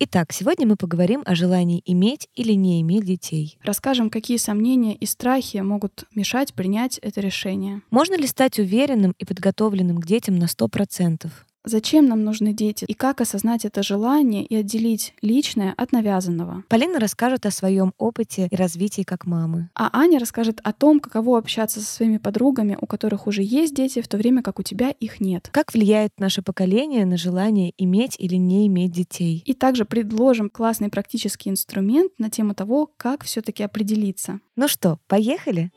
Итак, сегодня мы поговорим о желании иметь или не иметь детей. Расскажем, какие сомнения и страхи могут мешать принять это решение. Можно ли стать уверенным и подготовленным к детям на 100%? Зачем нам нужны дети и как осознать это желание и отделить личное от навязанного? Полина расскажет о своем опыте и развитии как мамы. А Аня расскажет о том, каково общаться со своими подругами, у которых уже есть дети, в то время как у тебя их нет. Как влияет наше поколение на желание иметь или не иметь детей? И также предложим классный практический инструмент на тему того, как все-таки определиться. Ну что, поехали?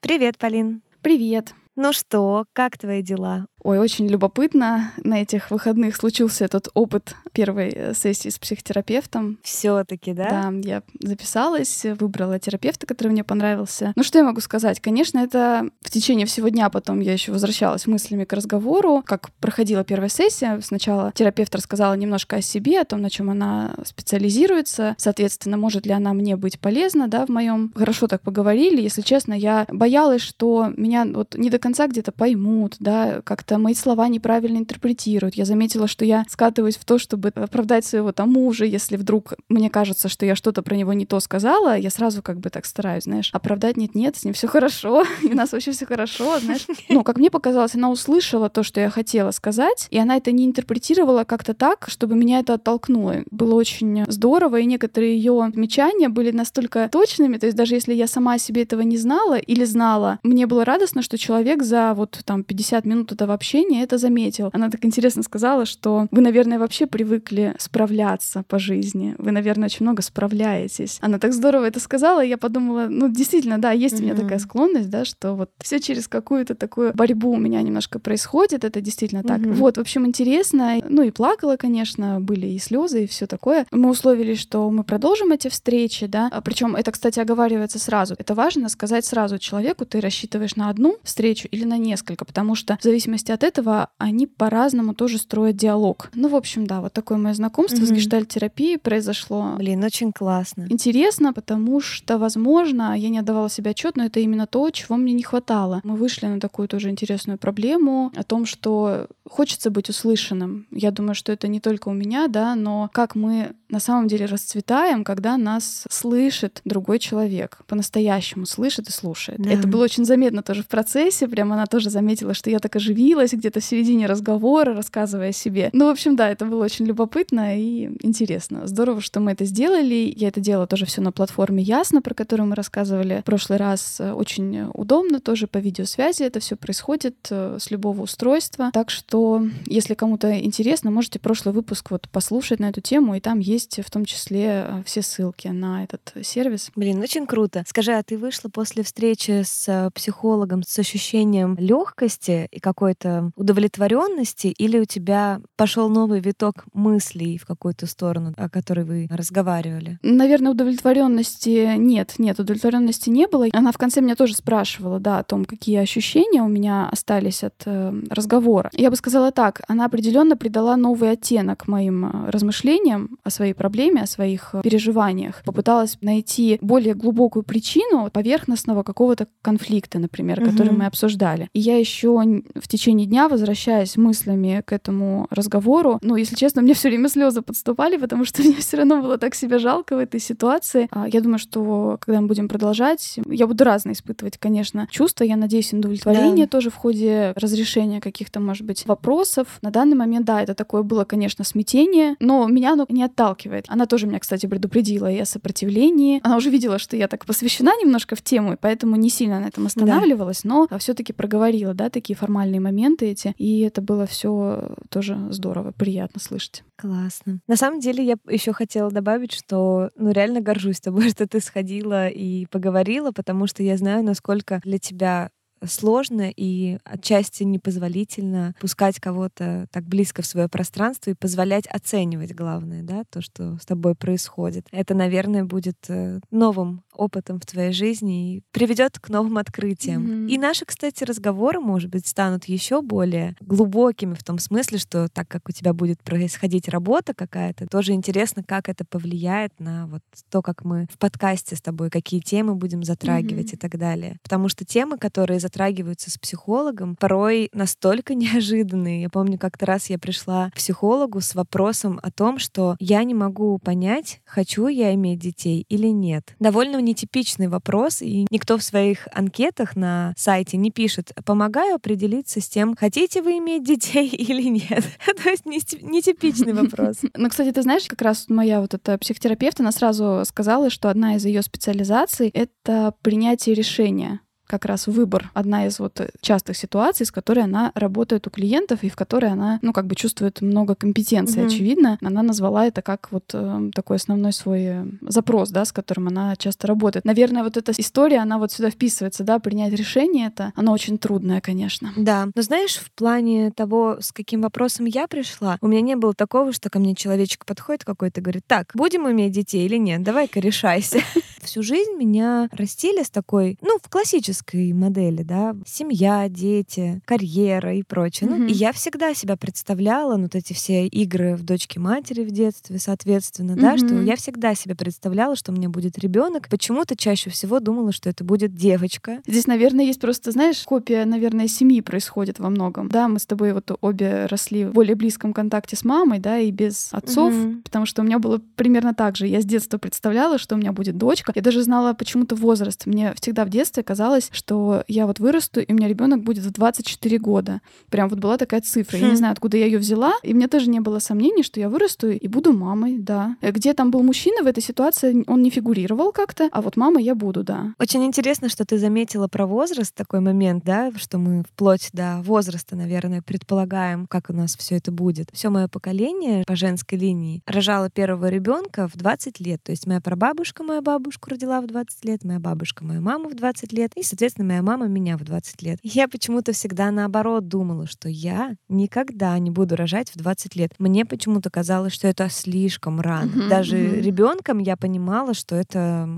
Привет, Полин. Привет. Ну что, как твои дела? Ой, очень любопытно. На этих выходных случился этот опыт первой э, сессии с психотерапевтом. Все-таки, да? Да, я записалась, выбрала терапевта, который мне понравился. Ну что я могу сказать? Конечно, это в течение всего дня потом я еще возвращалась мыслями к разговору, как проходила первая сессия. Сначала терапевт рассказала немножко о себе, о том, на чем она специализируется, соответственно, может ли она мне быть полезна, да, в моем. Хорошо так поговорили. Если честно, я боялась, что меня вот не до конца где-то поймут, да, как-то мои слова неправильно интерпретируют. Я заметила, что я скатываюсь в то, чтобы оправдать своего там мужа, если вдруг мне кажется, что я что-то про него не то сказала, я сразу как бы так стараюсь, знаешь, оправдать нет-нет, с ним все хорошо, и у нас вообще все хорошо, знаешь. Ну, как мне показалось, она услышала то, что я хотела сказать, и она это не интерпретировала как-то так, чтобы меня это оттолкнуло. Было очень здорово, и некоторые ее замечания были настолько точными, то есть даже если я сама себе этого не знала или знала, мне было радостно, что человек за вот там 50 минут этого общения это заметил. Она так интересно сказала, что вы, наверное, вообще привыкли справляться по жизни. Вы, наверное, очень много справляетесь. Она так здорово это сказала, и я подумала, ну, действительно, да, есть mm-hmm. у меня такая склонность, да, что вот все через какую-то такую борьбу у меня немножко происходит, это действительно так. Mm-hmm. Вот, в общем, интересно. Ну и плакала, конечно, были и слезы, и все такое. Мы условились, что мы продолжим эти встречи, да. А причем это, кстати, оговаривается сразу. Это важно сказать сразу человеку, ты рассчитываешь на одну встречу или на несколько, потому что в зависимости от этого они по-разному тоже строят диалог. Ну, в общем, да, вот такое мое знакомство mm-hmm. с гештальтерапией произошло. Блин, очень классно. Интересно, потому что, возможно, я не отдавала себе отчет, но это именно то, чего мне не хватало. Мы вышли на такую тоже интересную проблему о том, что хочется быть услышанным. Я думаю, что это не только у меня, да, но как мы на самом деле расцветаем, когда нас слышит другой человек, по-настоящему слышит и слушает. Да. Это было очень заметно тоже в процессе, прям она тоже заметила, что я так оживилась где-то в середине разговора, рассказывая о себе. Ну, в общем, да, это было очень любопытно и интересно. Здорово, что мы это сделали. Я это делала тоже все на платформе Ясно, про которую мы рассказывали в прошлый раз. Очень удобно тоже по видеосвязи это все происходит э, с любого устройства. Так что, если кому-то интересно, можете прошлый выпуск вот послушать на эту тему, и там есть есть в том числе э, все ссылки на этот сервис. Блин, очень круто. Скажи, а ты вышла после встречи с э, психологом с ощущением легкости и какой-то удовлетворенности, или у тебя пошел новый виток мыслей в какую-то сторону, о которой вы разговаривали? Наверное, удовлетворенности нет, нет, удовлетворенности не было. Она в конце меня тоже спрашивала, да, о том, какие ощущения у меня остались от э, разговора. Я бы сказала так, она определенно придала новый оттенок моим э, размышлениям о своей своей проблеме, о своих э, переживаниях. Попыталась найти более глубокую причину поверхностного какого-то конфликта, например, угу. который мы обсуждали. И я еще в течение дня, возвращаясь мыслями к этому разговору, ну, если честно, мне все время слезы подступали, потому что мне все равно было так себя жалко в этой ситуации. А я думаю, что когда мы будем продолжать, я буду разно испытывать, конечно, чувства. Я надеюсь, удовлетворение да. тоже в ходе разрешения каких-то, может быть, вопросов. На данный момент, да, это такое было, конечно, смятение, но меня оно не отталкивает отталкивает. Она тоже меня, кстати, предупредила и о сопротивлении. Она уже видела, что я так посвящена немножко в тему, и поэтому не сильно на этом останавливалась, да. но все-таки проговорила, да, такие формальные моменты эти. И это было все тоже здорово, приятно слышать. Классно. На самом деле я еще хотела добавить, что ну реально горжусь тобой, что ты сходила и поговорила, потому что я знаю, насколько для тебя сложно и отчасти непозволительно пускать кого-то так близко в свое пространство и позволять оценивать главное, да, то, что с тобой происходит. Это, наверное, будет э, новым опытом в твоей жизни и приведет к новым открытиям. Mm-hmm. И наши, кстати, разговоры, может быть, станут еще более глубокими в том смысле, что так как у тебя будет происходить работа какая-то, тоже интересно, как это повлияет на вот то, как мы в подкасте с тобой, какие темы будем затрагивать mm-hmm. и так далее. Потому что темы, которые затрагиваются с психологом, порой настолько неожиданные. Я помню, как-то раз я пришла к психологу с вопросом о том, что я не могу понять, хочу я иметь детей или нет. Довольно нетипичный вопрос, и никто в своих анкетах на сайте не пишет «помогаю определиться с тем, хотите вы иметь детей или нет». То есть нетипичный вопрос. Ну, кстати, ты знаешь, как раз моя вот эта психотерапевт, она сразу сказала, что одна из ее специализаций — это принятие решения как раз выбор одна из вот частых ситуаций, с которой она работает у клиентов и в которой она, ну, как бы чувствует много компетенций, mm-hmm. очевидно. Она назвала это как вот э, такой основной свой э, запрос, да, с которым она часто работает. Наверное, вот эта история, она вот сюда вписывается, да, принять решение это, оно очень трудное, конечно. Да, но знаешь, в плане того, с каким вопросом я пришла, у меня не было такого, что ко мне человечек подходит какой-то и говорит, так, будем иметь детей или нет, давай-ка решайся. Всю жизнь меня растили с такой, ну, в классической модели, да, семья, дети, карьера и прочее. Mm-hmm. Ну, и я всегда себя представляла, ну, вот эти все игры в дочке матери в детстве, соответственно, mm-hmm. да, что я всегда себе представляла, что у меня будет ребенок. Почему-то чаще всего думала, что это будет девочка. Здесь, наверное, есть просто, знаешь, копия, наверное, семьи происходит во многом. Да, мы с тобой вот обе росли в более близком контакте с мамой, да, и без отцов, mm-hmm. потому что у меня было примерно так же. Я с детства представляла, что у меня будет дочка. Я даже знала почему-то возраст. Мне всегда в детстве казалось, что я вот вырасту, и у меня ребенок будет в 24 года. Прям вот была такая цифра. Я не хм. знаю, откуда я ее взяла. И мне тоже не было сомнений, что я вырасту и буду мамой, да. Э, где там был мужчина в этой ситуации, он не фигурировал как-то, а вот мама я буду, да. Очень интересно, что ты заметила про возраст, такой момент, да, что мы вплоть до возраста, наверное, предполагаем, как у нас все это будет. Все мое поколение по женской линии рожало первого ребенка в 20 лет. То есть моя прабабушка мою бабушку родила в 20 лет, моя бабушка мою маму в 20 лет, и, соответственно, моя мама меня в 20 лет. Я почему-то всегда наоборот думала, что я никогда не буду рожать в 20 лет. Мне почему-то казалось, что это слишком рано. Mm-hmm, Даже mm-hmm. ребенком я понимала, что это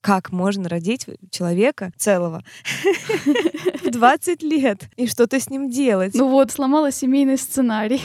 как можно родить человека целого в 20 лет и что-то с ним делать. Ну вот, сломала семейный сценарий.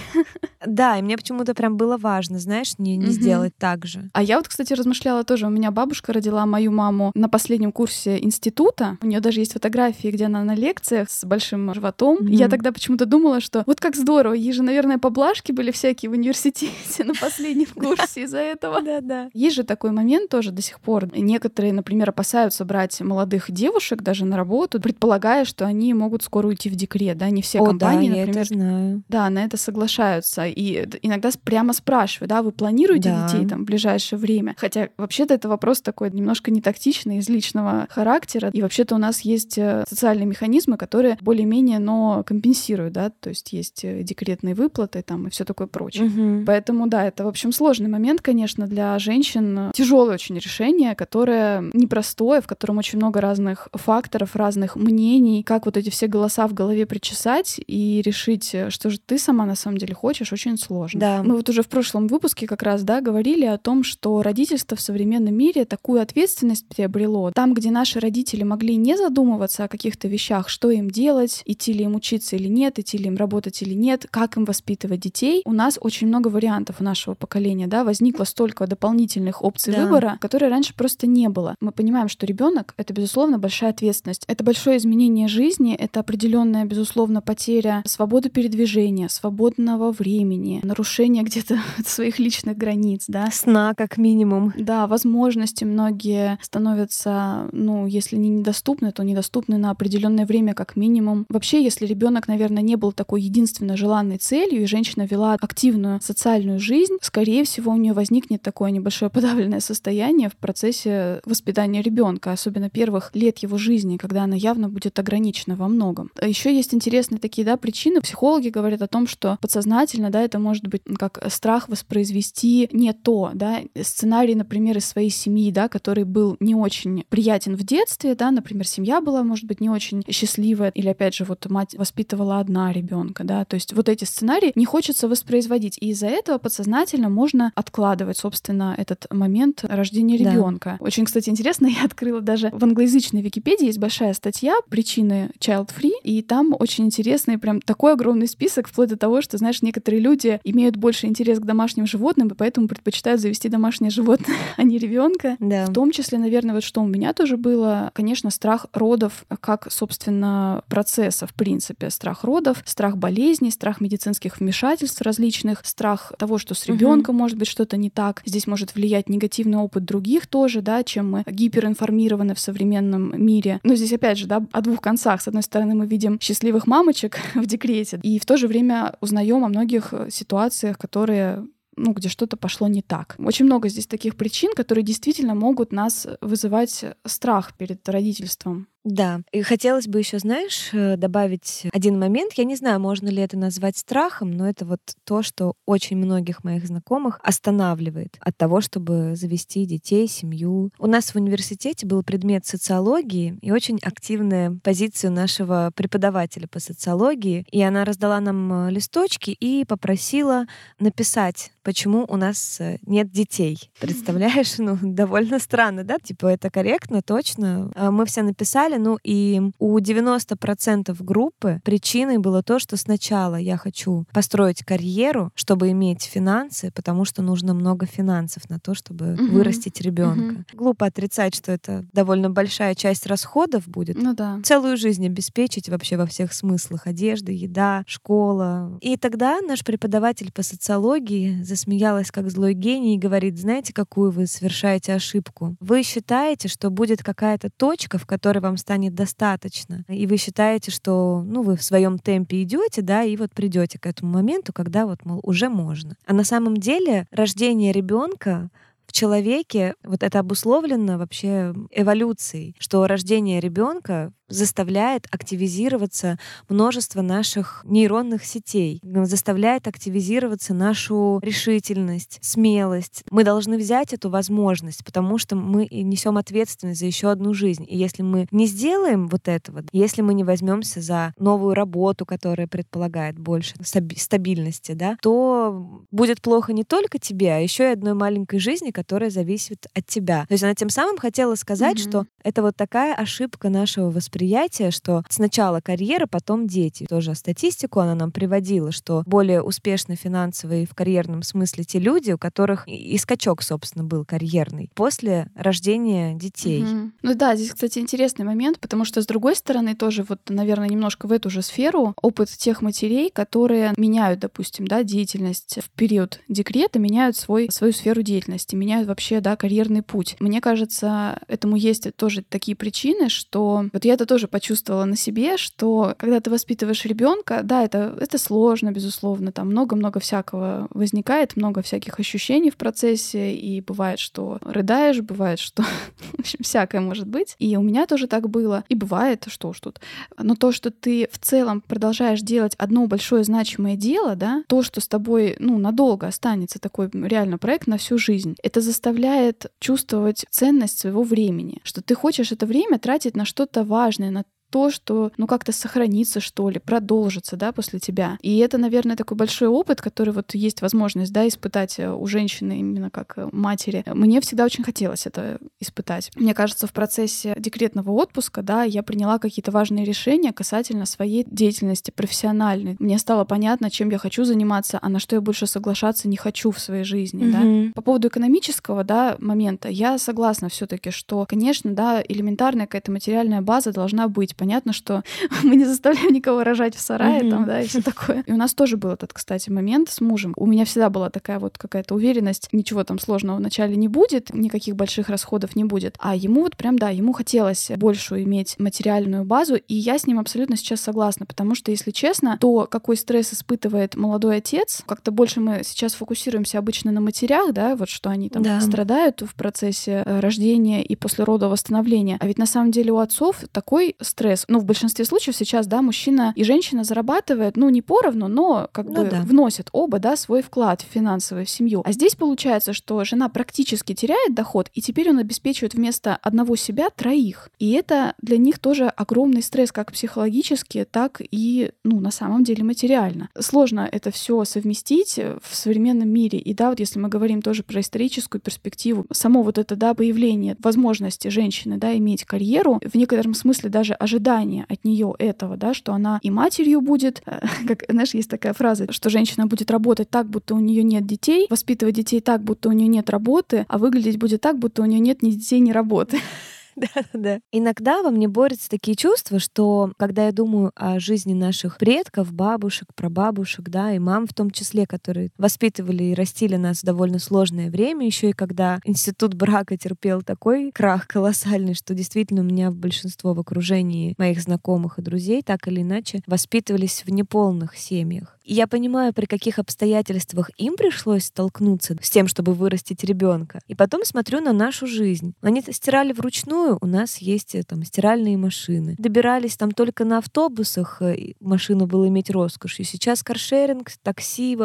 Да, и мне почему-то прям было важно, знаешь, не, не угу. сделать так же. А я вот, кстати, размышляла тоже. У меня бабушка родила мою маму на последнем курсе института. У нее даже есть фотографии, где она на лекциях с большим животом. Угу. я тогда почему-то думала, что вот как здорово, ей же, наверное, поблажки были всякие в университете на последнем курсе из-за этого. Да-да. Есть же такой момент тоже до сих пор. Некоторые, например, опасаются брать молодых девушек даже на работу, предполагая, что они могут скоро уйти в декрет, да, не все О, компании, да, например, я это знаю. да, на это соглашаются и иногда прямо спрашиваю, да, вы планируете да. детей там в ближайшее время? Хотя вообще-то это вопрос такой немножко не тактичный, из личного характера. И вообще-то у нас есть э, социальные механизмы, которые более-менее, но компенсируют, да, то есть есть э, декретные выплаты там и все такое прочее. Угу. Поэтому, да, это, в общем, сложный момент, конечно, для женщин. Тяжелое очень решение, которое непростое, в котором очень много разных факторов, разных мнений, как вот эти все голоса в голове причесать и решить, э, что же ты сама на самом деле хочешь, очень сложно сложно. Да. Мы вот уже в прошлом выпуске как раз, да, говорили о том, что родительство в современном мире такую ответственность приобрело. Там, где наши родители могли не задумываться о каких-то вещах, что им делать, идти ли им учиться или нет, идти ли им работать или нет, как им воспитывать детей, у нас очень много вариантов у нашего поколения, да, возникло столько дополнительных опций да. выбора, которые раньше просто не было. Мы понимаем, что ребенок это, безусловно, большая ответственность. Это большое изменение жизни, это определенная, безусловно, потеря свободы передвижения, свободного времени, нарушение где-то своих личных границ, да. Сна, как минимум. Да, возможности многие становятся, ну, если не недоступны, то недоступны на определенное время, как минимум. Вообще, если ребенок, наверное, не был такой единственно желанной целью, и женщина вела активную социальную жизнь, скорее всего, у нее возникнет такое небольшое подавленное состояние в процессе воспитания ребенка, особенно первых лет его жизни, когда она явно будет ограничена ограничено во многом. Еще есть интересные такие, да, причины. Психологи говорят о том, что подсознательно, да, это может быть как страх воспроизвести не то, да, сценарий, например, из своей семьи, да, который был не очень приятен в детстве, да, например, семья была, может быть, не очень счастливая, или опять же, вот мать воспитывала одна ребенка, да, то есть вот эти сценарии не хочется воспроизводить, и из-за этого подсознательно можно откладывать, собственно, этот момент рождения ребенка. Да. Очень, кстати, интересно, я открыла даже в англоязычной Википедии есть большая статья «Причины child-free», и там очень интересный прям такой огромный список, вплоть до того, что, знаешь, некоторые люди имеют больше интерес к домашним животным, и поэтому предпочитают завести домашнее животное, а не ребенка. Да. В том числе, наверное, вот что у меня тоже было, конечно, страх родов как, собственно, процесса, в принципе, страх родов, страх болезней, страх медицинских вмешательств различных, страх того, что с ребенком угу. может быть что-то не так. Здесь может влиять негативный опыт других тоже, да, чем мы гиперинформированы в современном мире. Но здесь опять же, да, о двух концах. С одной стороны, мы видим счастливых мамочек в декрете, и в то же время узнаем о многих ситуациях, которые ну, где что-то пошло не так. Очень много здесь таких причин, которые действительно могут нас вызывать страх перед родительством. Да, и хотелось бы еще, знаешь, э, добавить один момент. Я не знаю, можно ли это назвать страхом, но это вот то, что очень многих моих знакомых останавливает от того, чтобы завести детей, семью. У нас в университете был предмет социологии и очень активная позиция нашего преподавателя по социологии. И она раздала нам э, листочки и попросила написать, почему у нас э, нет детей. Представляешь? Ну, довольно странно, да? Типа, это корректно, точно. А мы все написали, далее. Ну и у 90% группы причиной было то, что сначала я хочу построить карьеру, чтобы иметь финансы, потому что нужно много финансов на то, чтобы угу. вырастить ребенка. Угу. Глупо отрицать, что это довольно большая часть расходов будет. Ну да. Целую жизнь обеспечить вообще во всех смыслах. Одежда, еда, школа. И тогда наш преподаватель по социологии засмеялась как злой гений и говорит, знаете, какую вы совершаете ошибку? Вы считаете, что будет какая-то точка, в которой вам станет достаточно. И вы считаете, что ну, вы в своем темпе идете, да, и вот придете к этому моменту, когда вот, мол, уже можно. А на самом деле рождение ребенка в человеке вот это обусловлено вообще эволюцией, что рождение ребенка заставляет активизироваться множество наших нейронных сетей, заставляет активизироваться нашу решительность, смелость. Мы должны взять эту возможность, потому что мы несем ответственность за еще одну жизнь. И если мы не сделаем вот этого, если мы не возьмемся за новую работу, которая предполагает больше стабильности, да, то будет плохо не только тебе, а еще и одной маленькой жизни, которая зависит от тебя. То есть она тем самым хотела сказать, mm-hmm. что это вот такая ошибка нашего восприятия восприятие, что сначала карьера, потом дети. Тоже статистику она нам приводила, что более успешны финансово и в карьерном смысле те люди, у которых и скачок, собственно, был карьерный после рождения детей. Угу. Ну да, здесь, кстати, интересный момент, потому что, с другой стороны, тоже вот, наверное, немножко в эту же сферу опыт тех матерей, которые меняют, допустим, да, деятельность в период декрета, меняют свой, свою сферу деятельности, меняют вообще, да, карьерный путь. Мне кажется, этому есть тоже такие причины, что вот я это тоже почувствовала на себе, что когда ты воспитываешь ребенка, да, это, это сложно, безусловно, там много-много всякого возникает, много всяких ощущений в процессе, и бывает, что рыдаешь, бывает, что в общем, всякое может быть. И у меня тоже так было. И бывает, что уж тут. Но то, что ты в целом продолжаешь делать одно большое значимое дело, да, то, что с тобой, ну, надолго останется такой реально проект на всю жизнь, это заставляет чувствовать ценность своего времени, что ты хочешь это время тратить на что-то важное, важное, на то, что, ну, как-то сохранится, что ли, продолжится, да, после тебя. И это, наверное, такой большой опыт, который вот есть возможность, да, испытать э, у женщины именно как э, матери. Мне всегда очень хотелось это испытать. Мне кажется, в процессе декретного отпуска, да, я приняла какие-то важные решения касательно своей деятельности профессиональной. Мне стало понятно, чем я хочу заниматься, а на что я больше соглашаться не хочу в своей жизни, mm-hmm. да. По поводу экономического, да, момента, я согласна все таки что, конечно, да, элементарная какая-то материальная база должна быть понятно, что мы не заставляем никого рожать в сарае, mm-hmm. там, да, и все такое. И у нас тоже был этот, кстати, момент с мужем. У меня всегда была такая вот какая-то уверенность, ничего там сложного вначале не будет, никаких больших расходов не будет. А ему вот прям, да, ему хотелось большую иметь материальную базу, и я с ним абсолютно сейчас согласна, потому что, если честно, то какой стресс испытывает молодой отец, как-то больше мы сейчас фокусируемся обычно на матерях, да, вот что они там да. страдают в процессе э, рождения и после рода восстановления. А ведь на самом деле у отцов такой стресс стресс. Ну, в большинстве случаев сейчас, да, мужчина и женщина зарабатывают, ну, не поровну, но как ну, бы да. вносят оба, да, свой вклад в семью. А здесь получается, что жена практически теряет доход, и теперь он обеспечивает вместо одного себя троих. И это для них тоже огромный стресс, как психологически, так и, ну, на самом деле материально. Сложно это все совместить в современном мире. И да, вот если мы говорим тоже про историческую перспективу, само вот это, да, появление возможности женщины, да, иметь карьеру, в некотором смысле даже ожидание от нее этого, да, что она и матерью будет, как, знаешь, есть такая фраза, что женщина будет работать так, будто у нее нет детей, воспитывать детей так, будто у нее нет работы, а выглядеть будет так, будто у нее нет ни детей, ни работы. Да, да. Иногда во мне борются такие чувства, что когда я думаю о жизни наших предков, бабушек, прабабушек, да, и мам в том числе, которые воспитывали и растили нас в довольно сложное время, еще и когда институт брака терпел такой крах колоссальный, что действительно у меня большинство в окружении моих знакомых и друзей так или иначе воспитывались в неполных семьях. И я понимаю, при каких обстоятельствах им пришлось столкнуться с тем, чтобы вырастить ребенка. И потом смотрю на нашу жизнь. Они стирали вручную, у нас есть э, там стиральные машины. Добирались там только на автобусах, э, машину было иметь роскошью. Сейчас каршеринг, такси,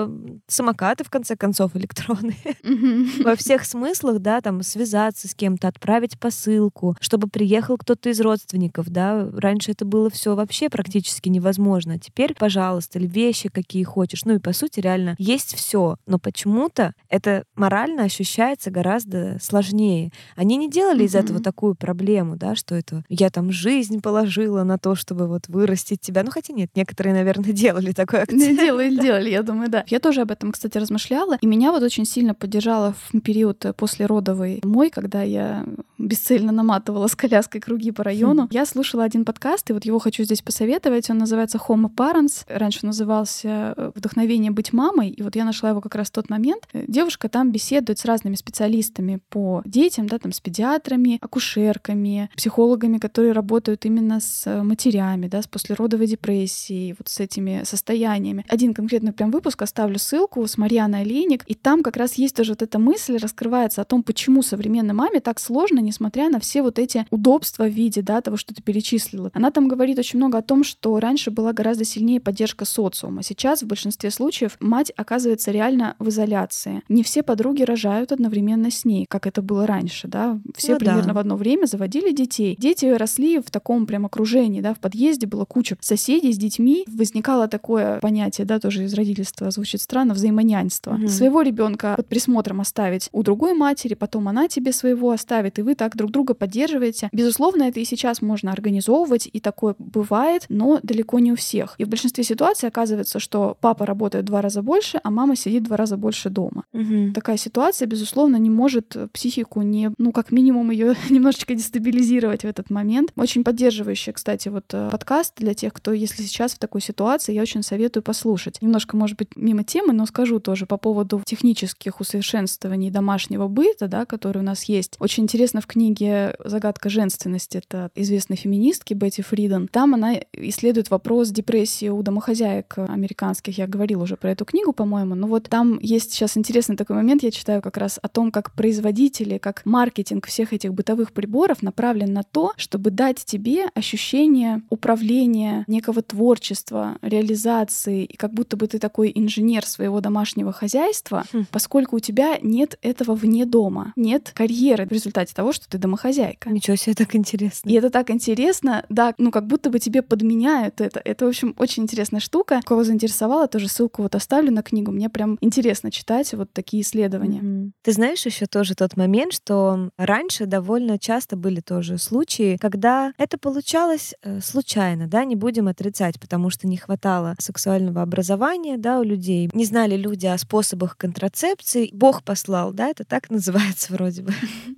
самокаты, в конце концов, электронные. Во всех смыслах, да, там связаться с кем-то, отправить посылку, чтобы приехал кто-то из родственников, да. Раньше это было все вообще практически невозможно. А теперь, пожалуйста, вещи какие какие хочешь. Ну и по сути реально есть все, но почему-то это морально ощущается гораздо сложнее. Они не делали mm-hmm. из этого такую проблему, да, что это я там жизнь положила на то, чтобы вот вырастить тебя. Ну хотя нет, некоторые, наверное, делали такое акцент. Делали, делали, я думаю, да. Я тоже об этом, кстати, размышляла, и меня вот очень сильно поддержала в период после родовой мой, когда я бесцельно наматывала с коляской круги по району. Хм. Я слушала один подкаст, и вот его хочу здесь посоветовать. Он называется Homo Parents. Раньше назывался Э, вдохновение быть мамой, и вот я нашла его как раз в тот момент. Э, девушка там беседует с разными специалистами по детям, да, там с педиатрами, акушерками, психологами, которые работают именно с э, матерями, да, с послеродовой депрессией, вот с этими состояниями. Один конкретный прям выпуск оставлю ссылку с Марьяной Олейник, и там как раз есть тоже вот эта мысль, раскрывается о том, почему современной маме так сложно, несмотря на все вот эти удобства в виде, да, того, что ты перечислила. Она там говорит очень много о том, что раньше была гораздо сильнее поддержка социума. Сейчас сейчас в большинстве случаев мать оказывается реально в изоляции. Не все подруги рожают одновременно с ней, как это было раньше, да. Все ну, примерно да. в одно время заводили детей. Дети росли в таком прям окружении, да, в подъезде было куча соседей с детьми. Возникало такое понятие, да, тоже из родительства звучит странно, взаимонянство. Угу. Своего ребенка под присмотром оставить у другой матери, потом она тебе своего оставит, и вы так друг друга поддерживаете. Безусловно, это и сейчас можно организовывать, и такое бывает, но далеко не у всех. И в большинстве ситуаций оказывается, что что папа работает два раза больше, а мама сидит в два раза больше дома. Угу. Такая ситуация, безусловно, не может психику не, ну, как минимум, ее немножечко дестабилизировать в этот момент. Очень поддерживающий, кстати, вот э, подкаст для тех, кто, если сейчас в такой ситуации, я очень советую послушать. Немножко, может быть, мимо темы, но скажу тоже по поводу технических усовершенствований домашнего быта, да, которые у нас есть. Очень интересно в книге «Загадка женственности», это известной феминистки Бетти Фриден. Там она исследует вопрос депрессии у домохозяек американских американских, я говорила уже про эту книгу, по-моему, но вот там есть сейчас интересный такой момент, я читаю как раз о том, как производители, как маркетинг всех этих бытовых приборов направлен на то, чтобы дать тебе ощущение управления, некого творчества, реализации, и как будто бы ты такой инженер своего домашнего хозяйства, хм. поскольку у тебя нет этого вне дома, нет карьеры в результате того, что ты домохозяйка. Ничего себе, так интересно. И это так интересно, да, ну как будто бы тебе подменяют это. Это, в общем, очень интересная штука. Кого заинтересовало заинтересовало, тоже ссылку вот оставлю на книгу. Мне прям интересно читать вот такие исследования. Mm-hmm. Ты знаешь еще тоже тот момент, что раньше довольно часто были тоже случаи, когда это получалось э, случайно, да, не будем отрицать, потому что не хватало сексуального образования, да, у людей. Не знали люди о способах контрацепции. Бог послал, да, это так называется вроде бы.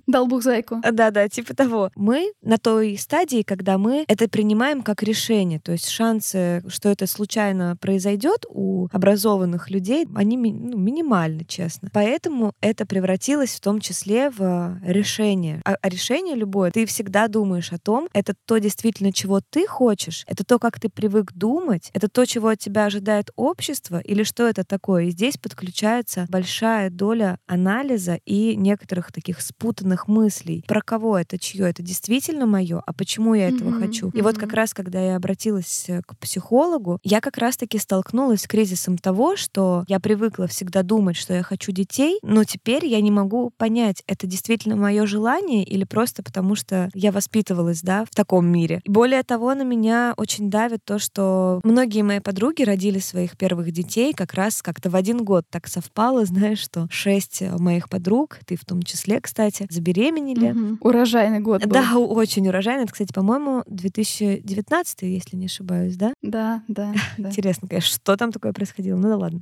Дал Бог зайку. Да-да, типа того. Мы на той стадии, когда мы это принимаем как решение, то есть шансы, что это случайно произойдет, растет у образованных людей, они ну, минимальны, честно. Поэтому это превратилось в том числе в решение. А, а решение любое, ты всегда думаешь о том, это то действительно, чего ты хочешь, это то, как ты привык думать, это то, чего от тебя ожидает общество, или что это такое. И здесь подключается большая доля анализа и некоторых таких спутанных мыслей. Про кого это, чье это действительно мое, а почему я этого mm-hmm. хочу. И mm-hmm. вот как раз, когда я обратилась э, к психологу, я как раз-таки столкнулась с кризисом того, что я привыкла всегда думать, что я хочу детей, но теперь я не могу понять, это действительно мое желание или просто потому, что я воспитывалась, да, в таком мире. Более того, на меня очень давит то, что многие мои подруги родили своих первых детей как раз как-то в один год. Так совпало, знаешь, что шесть моих подруг, ты в том числе, кстати, забеременели. Угу. Урожайный год был. Да, очень урожайный. Это, кстати, по-моему, 2019, если не ошибаюсь, да? Да, да. да. Интересно, конечно, что там такое происходило. Ну да ладно.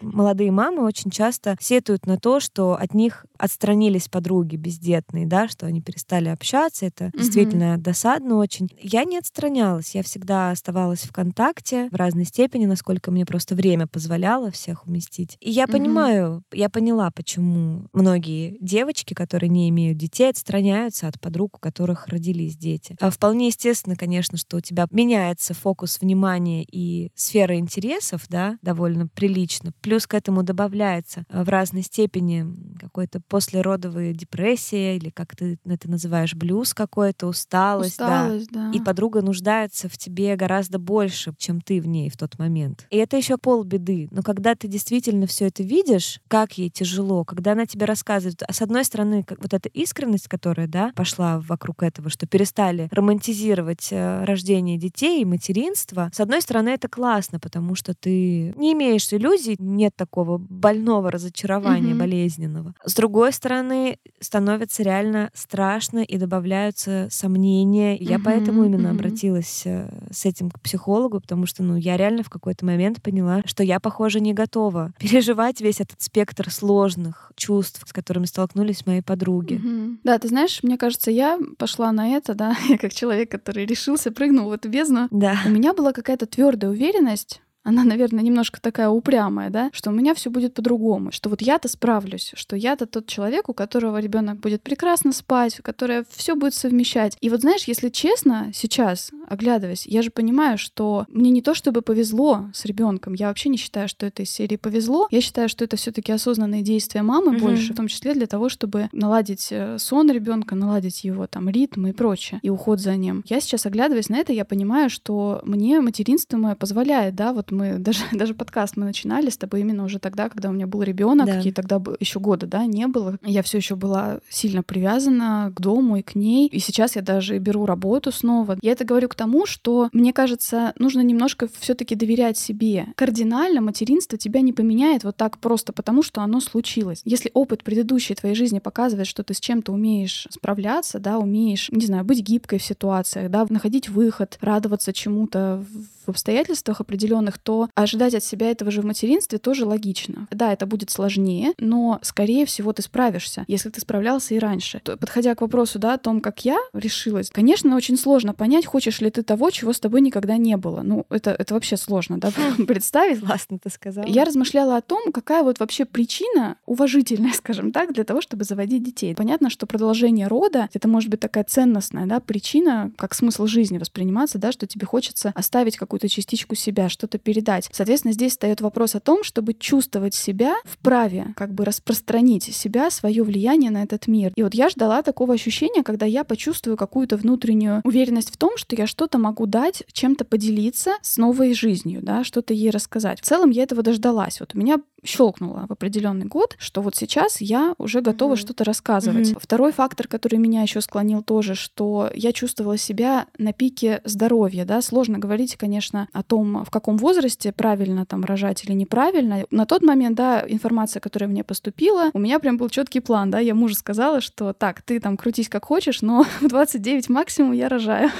Молодые мамы очень часто сетуют на то, что от них отстранились подруги бездетные, да, что они перестали общаться. Это действительно досадно очень. Я не отстранялась. Я всегда оставалась в контакте в разной степени, насколько мне просто время позволяло всех уместить. И я понимаю, я поняла, почему многие девочки, которые не имеют детей, отстраняются от подруг, у которых родились дети. А вполне естественно, конечно, что у тебя меняется фокус внимания и сфера интересов, да, довольно прилично. Плюс к этому добавляется в разной степени какой-то послеродовая депрессия или как ты это называешь, блюз какой-то, усталость, усталость да. да. И подруга нуждается в тебе гораздо больше, чем ты в ней в тот момент. И это еще полбеды. Но когда ты действительно все это видишь, как ей тяжело, когда она тебе рассказывает, а с одной стороны, как вот эта искренность, которая, да, пошла вокруг этого, что перестали романтизировать э, рождение детей и материнство, с одной стороны, это классно, потому что ты не имеешь иллюзий, нет такого больного разочарования, mm-hmm. болезненного. С другой стороны, становится реально страшно и добавляются сомнения. Я mm-hmm. поэтому именно mm-hmm. обратилась э, с этим к психологу, потому что, ну, я реально в какой-то момент поняла, что я, похоже, не готова переживать весь этот спектр сложных чувств, с которыми столкнулись мои подруги. Mm-hmm. Да, ты знаешь, мне кажется, я пошла на это, да, я как человек, который решился, прыгнул в эту бездну. Да. У меня была какая-то твердая уверенность, она, наверное, немножко такая упрямая, да, что у меня все будет по-другому, что вот я-то справлюсь, что я-то тот человек, у которого ребенок будет прекрасно спать, которое все будет совмещать. И вот знаешь, если честно, сейчас, оглядываясь, я же понимаю, что мне не то чтобы повезло с ребенком, я вообще не считаю, что это из серии повезло. Я считаю, что это все-таки осознанные действия мамы угу. больше, в том числе для того, чтобы наладить э, сон ребенка, наладить его там ритм и прочее, и уход за ним. Я сейчас, оглядываясь на это, я понимаю, что мне материнство мое позволяет, да, вот мы даже, даже подкаст мы начинали с тобой именно уже тогда, когда у меня был ребенок, да. и тогда еще года, да, не было. Я все еще была сильно привязана к дому и к ней. И сейчас я даже беру работу снова. Я это говорю к тому, что мне кажется, нужно немножко все-таки доверять себе. Кардинально материнство тебя не поменяет вот так просто потому, что оно случилось. Если опыт предыдущей твоей жизни показывает, что ты с чем-то умеешь справляться, да, умеешь, не знаю, быть гибкой в ситуациях, да, находить выход, радоваться чему-то в обстоятельствах определенных, то ожидать от себя этого же в материнстве тоже логично. Да, это будет сложнее, но, скорее всего, ты справишься, если ты справлялся и раньше. То, подходя к вопросу, да, о том, как я решилась, конечно, очень сложно понять, хочешь ли ты того, чего с тобой никогда не было. Ну, это, это вообще сложно, да, представить. Классно ты сказала. Я размышляла о том, какая вот вообще причина, уважительная, скажем так, для того, чтобы заводить детей. Понятно, что продолжение рода, это может быть такая ценностная, да, причина, как смысл жизни восприниматься, да, что тебе хочется оставить как какую-то частичку себя, что-то передать. Соответственно, здесь встает вопрос о том, чтобы чувствовать себя вправе, как бы распространить себя, свое влияние на этот мир. И вот я ждала такого ощущения, когда я почувствую какую-то внутреннюю уверенность в том, что я что-то могу дать, чем-то поделиться с новой жизнью, да, что-то ей рассказать. В целом я этого дождалась. Вот у меня щелкнуло в определенный год, что вот сейчас я уже готова mm-hmm. что-то рассказывать. Mm-hmm. Второй фактор, который меня еще склонил тоже, что я чувствовала себя на пике здоровья, да, сложно говорить, конечно, о том, в каком возрасте правильно там рожать или неправильно. На тот момент, да, информация, которая мне поступила, у меня прям был четкий план, да, я мужу сказала, что так, ты там крутись как хочешь, но в 29 максимум я рожаю.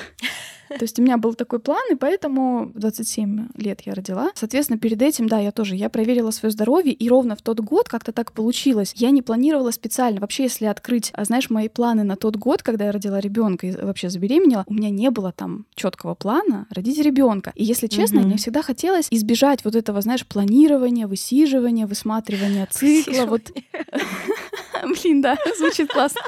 То есть у меня был такой план, и поэтому в 27 лет я родила. Соответственно, перед этим, да, я тоже, я проверила свое здоровье, и ровно в тот год как-то так получилось. Я не планировала специально. Вообще, если открыть, а, знаешь, мои планы на тот год, когда я родила ребенка и вообще забеременела, у меня не было там четкого плана родить ребенка. И если честно, mm-hmm. мне всегда хотелось избежать вот этого, знаешь, планирования, высиживания, высматривания цикла. Вот Блин, да, звучит классно.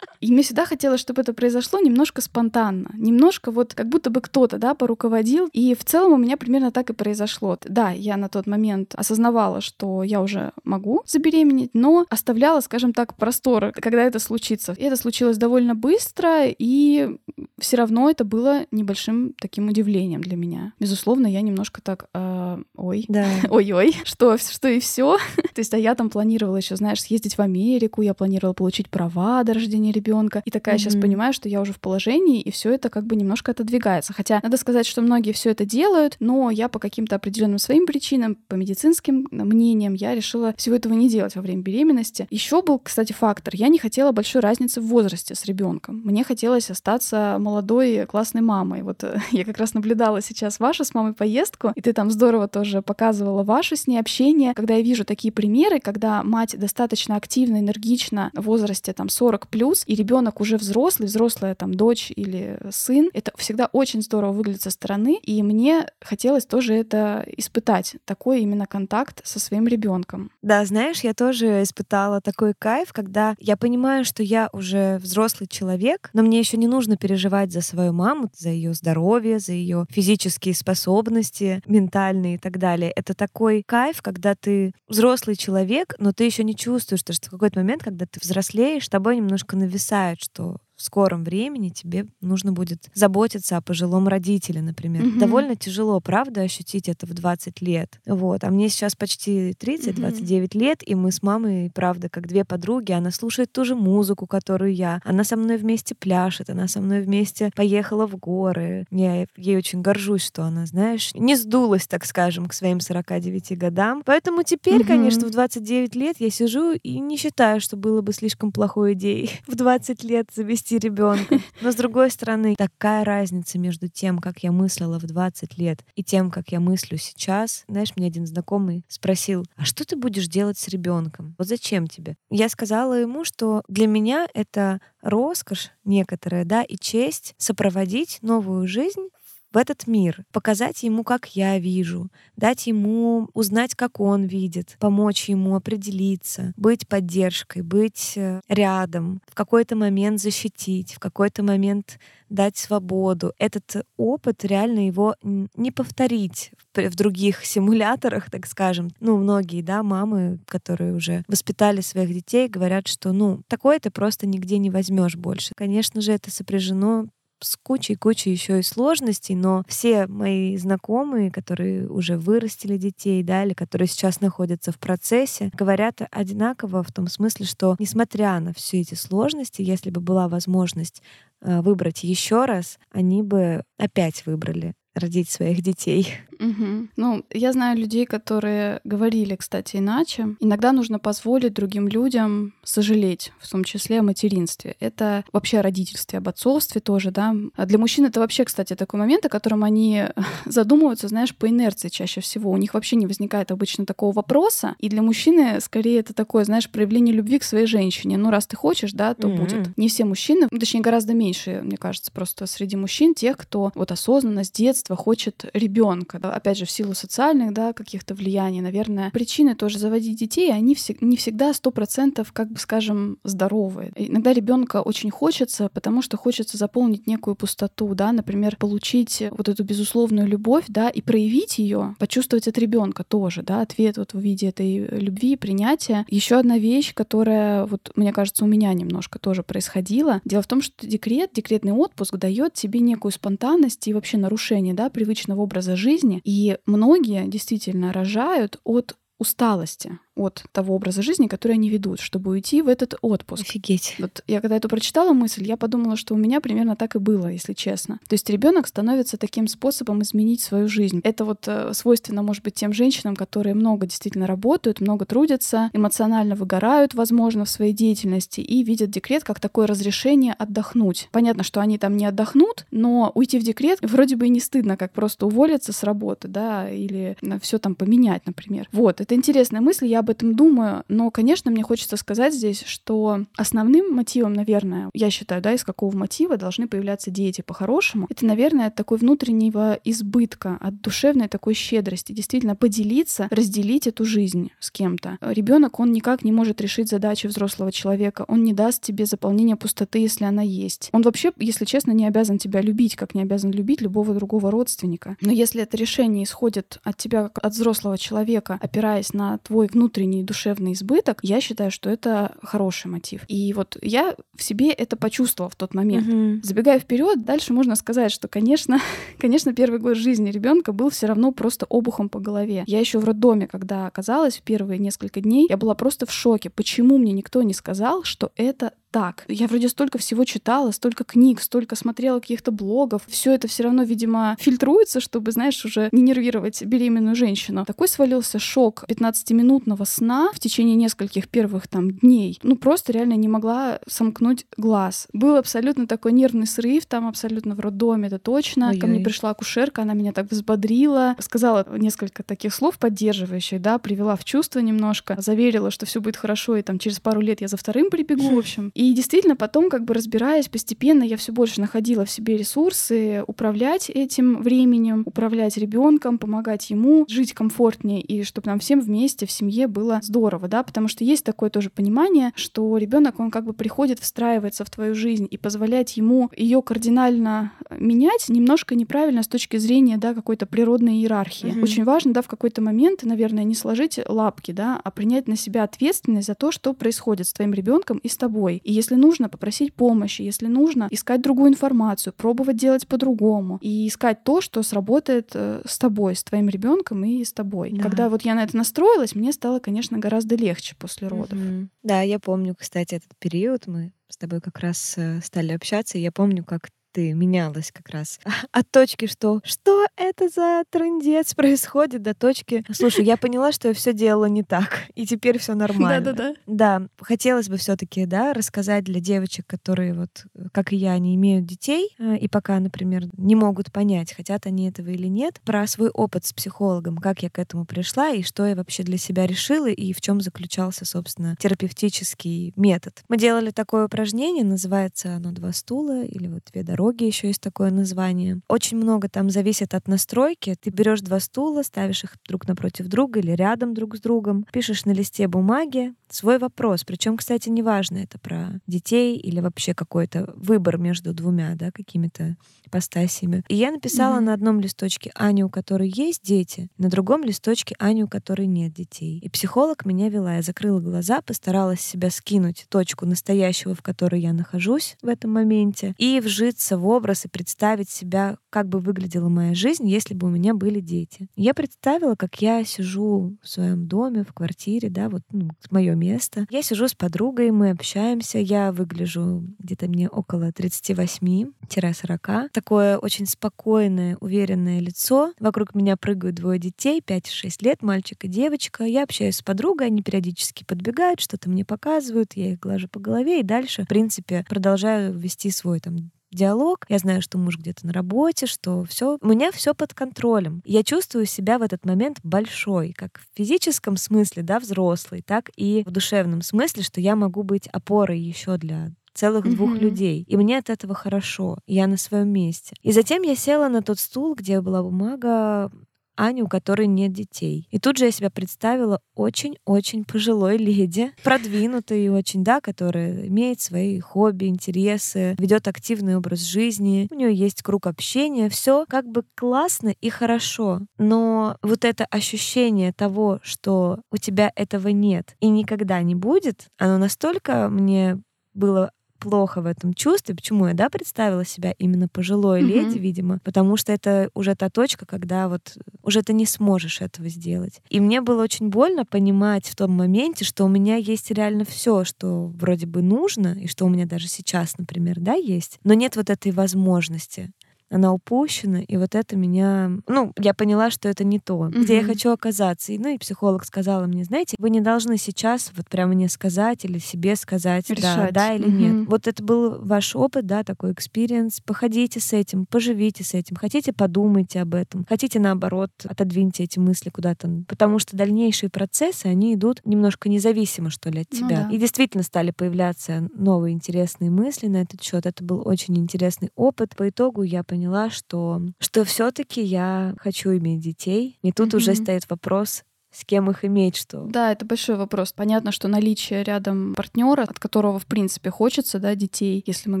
И мне всегда хотелось, чтобы это произошло немножко спонтанно, немножко вот как будто бы кто-то, да, поруководил. И в целом у меня примерно так и произошло. Да, я на тот момент осознавала, что я уже могу забеременеть, но оставляла, скажем так, простор, когда это случится. И это случилось довольно быстро, и все равно это было небольшим таким удивлением для меня. Безусловно, я немножко так, э, ой, да. ой-ой, что, что и все. То есть, а я там планировала еще, знаешь, съездить в Америку, я планировала получить права до рождения ребенка ребенка. И такая mm-hmm. сейчас понимаю, что я уже в положении, и все это как бы немножко отодвигается. Хотя надо сказать, что многие все это делают, но я по каким-то определенным своим причинам, по медицинским мнениям, я решила всего этого не делать во время беременности. Еще был, кстати, фактор. Я не хотела большой разницы в возрасте с ребенком. Мне хотелось остаться молодой классной мамой. Вот э, я как раз наблюдала сейчас вашу с мамой поездку, и ты там здорово тоже показывала ваше с ней общение. Когда я вижу такие примеры, когда мать достаточно активно, энергично в возрасте там 40 плюс, и ребенок уже взрослый, взрослая там дочь или сын, это всегда очень здорово выглядит со стороны, и мне хотелось тоже это испытать, такой именно контакт со своим ребенком. Да, знаешь, я тоже испытала такой кайф, когда я понимаю, что я уже взрослый человек, но мне еще не нужно переживать за свою маму, за ее здоровье, за ее физические способности, ментальные и так далее. Это такой кайф, когда ты взрослый человек, но ты еще не чувствуешь, что в какой-то момент, когда ты взрослеешь, тобой немножко нависает нависает, что в скором времени тебе нужно будет заботиться о пожилом родителе, например. Угу. Довольно тяжело, правда, ощутить это в 20 лет. Вот. А мне сейчас почти 30-29 угу. лет, и мы с мамой, правда, как две подруги, она слушает ту же музыку, которую я. Она со мной вместе пляшет, она со мной вместе поехала в горы. Я ей очень горжусь, что она, знаешь, не сдулась, так скажем, к своим 49 годам. Поэтому теперь, угу. конечно, в 29 лет я сижу и не считаю, что было бы слишком плохой идеей в 20 лет завести завести ребенка. Но с другой стороны, такая разница между тем, как я мыслила в 20 лет, и тем, как я мыслю сейчас. Знаешь, мне один знакомый спросил, а что ты будешь делать с ребенком? Вот зачем тебе? Я сказала ему, что для меня это роскошь некоторая, да, и честь сопроводить новую жизнь в этот мир, показать ему, как я вижу, дать ему узнать, как он видит, помочь ему определиться, быть поддержкой, быть э, рядом, в какой-то момент защитить, в какой-то момент дать свободу. Этот опыт реально его не повторить в других симуляторах, так скажем. Ну, многие, да, мамы, которые уже воспитали своих детей, говорят, что, ну, такое ты просто нигде не возьмешь больше. Конечно же, это сопряжено с кучей-кучей еще и сложностей, но все мои знакомые, которые уже вырастили детей, да, или которые сейчас находятся в процессе, говорят одинаково в том смысле, что несмотря на все эти сложности, если бы была возможность э, выбрать еще раз, они бы опять выбрали родить своих детей. Угу. Ну, я знаю людей, которые говорили, кстати, иначе. Иногда нужно позволить другим людям сожалеть, в том числе о материнстве. Это вообще о родительстве, об отцовстве тоже, да. А для мужчин это вообще, кстати, такой момент, о котором они задумываются, знаешь, по инерции чаще всего. У них вообще не возникает обычно такого вопроса. И для мужчины скорее это такое, знаешь, проявление любви к своей женщине. Ну, раз ты хочешь, да, то mm-hmm. будет. Не все мужчины, ну, точнее, гораздо меньше, мне кажется, просто среди мужчин тех, кто вот осознанно с детства хочет ребенка опять же, в силу социальных, да, каких-то влияний, наверное, причины тоже заводить детей, они не всегда сто процентов, как бы скажем, здоровые. Иногда ребенка очень хочется, потому что хочется заполнить некую пустоту, да, например, получить вот эту безусловную любовь, да, и проявить ее, почувствовать от ребенка тоже, да, ответ вот в виде этой любви, принятия. Еще одна вещь, которая, вот, мне кажется, у меня немножко тоже происходила. Дело в том, что декрет, декретный отпуск дает тебе некую спонтанность и вообще нарушение, да, привычного образа жизни, и многие действительно рожают от усталости. От того образа жизни, который они ведут, чтобы уйти в этот отпуск. Офигеть. Вот я когда это прочитала мысль, я подумала, что у меня примерно так и было, если честно. То есть ребенок становится таким способом изменить свою жизнь. Это вот э, свойственно, может быть, тем женщинам, которые много действительно работают, много трудятся, эмоционально выгорают, возможно, в своей деятельности и видят декрет как такое разрешение отдохнуть. Понятно, что они там не отдохнут, но уйти в декрет вроде бы и не стыдно, как просто уволиться с работы, да, или все там поменять, например. Вот, это интересная мысль, я об этом думаю, но, конечно, мне хочется сказать здесь, что основным мотивом, наверное, я считаю, да, из какого мотива должны появляться дети по-хорошему, это, наверное, от такой внутреннего избытка, от душевной такой щедрости, действительно поделиться, разделить эту жизнь с кем-то. Ребенок, он никак не может решить задачи взрослого человека, он не даст тебе заполнение пустоты, если она есть. Он вообще, если честно, не обязан тебя любить, как не обязан любить любого другого родственника. Но если это решение исходит от тебя, как от взрослого человека, опираясь на твой внутренний душевный избыток, я считаю, что это хороший мотив. И вот я в себе это почувствовала в тот момент. Угу. Забегая вперед, дальше можно сказать, что, конечно, конечно, первый год жизни ребенка был все равно просто обухом по голове. Я еще в роддоме, когда оказалась в первые несколько дней, я была просто в шоке. Почему мне никто не сказал, что это так. Я вроде столько всего читала, столько книг, столько смотрела каких-то блогов. Все это все равно, видимо, фильтруется, чтобы, знаешь, уже не нервировать беременную женщину. Такой свалился шок 15-минутного сна в течение нескольких первых там дней. Ну, просто реально не могла сомкнуть глаз. Был абсолютно такой нервный срыв, там абсолютно в роддоме, это точно. Ой-ой. Ко мне пришла акушерка, она меня так взбодрила, сказала несколько таких слов поддерживающих, да, привела в чувство немножко, заверила, что все будет хорошо, и там через пару лет я за вторым прибегу, в общем. И действительно потом, как бы разбираясь постепенно, я все больше находила в себе ресурсы управлять этим временем, управлять ребенком, помогать ему жить комфортнее и чтобы нам всем вместе в семье было здорово, да, потому что есть такое тоже понимание, что ребенок он как бы приходит, встраивается в твою жизнь и позволять ему ее кардинально менять немножко неправильно с точки зрения, да, какой-то природной иерархии. Угу. Очень важно, да, в какой-то момент, наверное, не сложить лапки, да, а принять на себя ответственность за то, что происходит с твоим ребенком и с тобой. И если нужно, попросить помощи, если нужно, искать другую информацию, пробовать делать по-другому и искать то, что сработает э, с тобой, с твоим ребенком и с тобой. Да. Когда вот я на это настроилась, мне стало, конечно, гораздо легче после родов. Угу. Да, я помню, кстати, этот период мы с тобой как раз э, стали общаться, и я помню, как ты менялась как раз от точки, что что это за трендец происходит, до точки, слушай, я поняла, что я все делала не так, и теперь все нормально. Да-да-да. Да, хотелось бы все-таки, да, рассказать для девочек, которые вот, как и я, не имеют детей, э, и пока, например, не могут понять, хотят они этого или нет, про свой опыт с психологом, как я к этому пришла, и что я вообще для себя решила, и в чем заключался, собственно, терапевтический метод. Мы делали такое упражнение, называется оно «Два стула» или вот «Две дороги», дороги еще есть такое название. Очень много там зависит от настройки. Ты берешь два стула, ставишь их друг напротив друга или рядом друг с другом, пишешь на листе бумаги свой вопрос. Причем, кстати, неважно, это про детей или вообще какой-то выбор между двумя, да, какими-то ипостасиями. И я написала mm-hmm. на одном листочке Аню, у которой есть дети, на другом листочке Аню, у которой нет детей. И психолог меня вела. Я закрыла глаза, постаралась себя скинуть точку настоящего, в которой я нахожусь в этом моменте, и вжиться в образ и представить себя, как бы выглядела моя жизнь, если бы у меня были дети. Я представила, как я сижу в своем доме, в квартире, да, вот ну, мое место. Я сижу с подругой, мы общаемся, я выгляжу где-то мне около 38-40 такое очень спокойное, уверенное лицо. Вокруг меня прыгают двое детей, 5-6 лет, мальчик и девочка. Я общаюсь с подругой, они периодически подбегают, что-то мне показывают, я их глажу по голове и дальше, в принципе, продолжаю вести свой там диалог. Я знаю, что муж где-то на работе, что все. У меня все под контролем. Я чувствую себя в этот момент большой, как в физическом смысле, да, взрослый, так и в душевном смысле, что я могу быть опорой еще для целых mm-hmm. двух людей. И мне от этого хорошо. Я на своем месте. И затем я села на тот стул, где была бумага, Аню, у которой нет детей. И тут же я себя представила очень-очень пожилой леди, продвинутой очень, да, которая имеет свои хобби, интересы, ведет активный образ жизни, у нее есть круг общения, все как бы классно и хорошо. Но вот это ощущение того, что у тебя этого нет и никогда не будет, оно настолько мне было плохо в этом чувстве. Почему я, да, представила себя именно пожилой mm-hmm. леди, видимо, потому что это уже та точка, когда вот уже ты не сможешь этого сделать. И мне было очень больно понимать в том моменте, что у меня есть реально все, что вроде бы нужно, и что у меня даже сейчас, например, да, есть, но нет вот этой возможности она упущена, и вот это меня... Ну, я поняла, что это не то, mm-hmm. где я хочу оказаться. И, ну, и психолог сказала мне, знаете, вы не должны сейчас вот прямо мне сказать или себе сказать, Решать. да, да или mm-hmm. нет. Вот это был ваш опыт, да, такой experience. Походите с этим, поживите с этим. Хотите, подумайте об этом. Хотите, наоборот, отодвиньте эти мысли куда-то. Потому что дальнейшие процессы, они идут немножко независимо, что ли, от ну тебя. Ну, да. И действительно стали появляться новые интересные мысли на этот счет. Это был очень интересный опыт. По итогу я поняла, поняла, что, что все-таки я хочу иметь детей. И тут mm-hmm. уже стоит вопрос, с кем их иметь, что. Да, это большой вопрос. Понятно, что наличие рядом партнера, от которого, в принципе, хочется, да, детей, если мы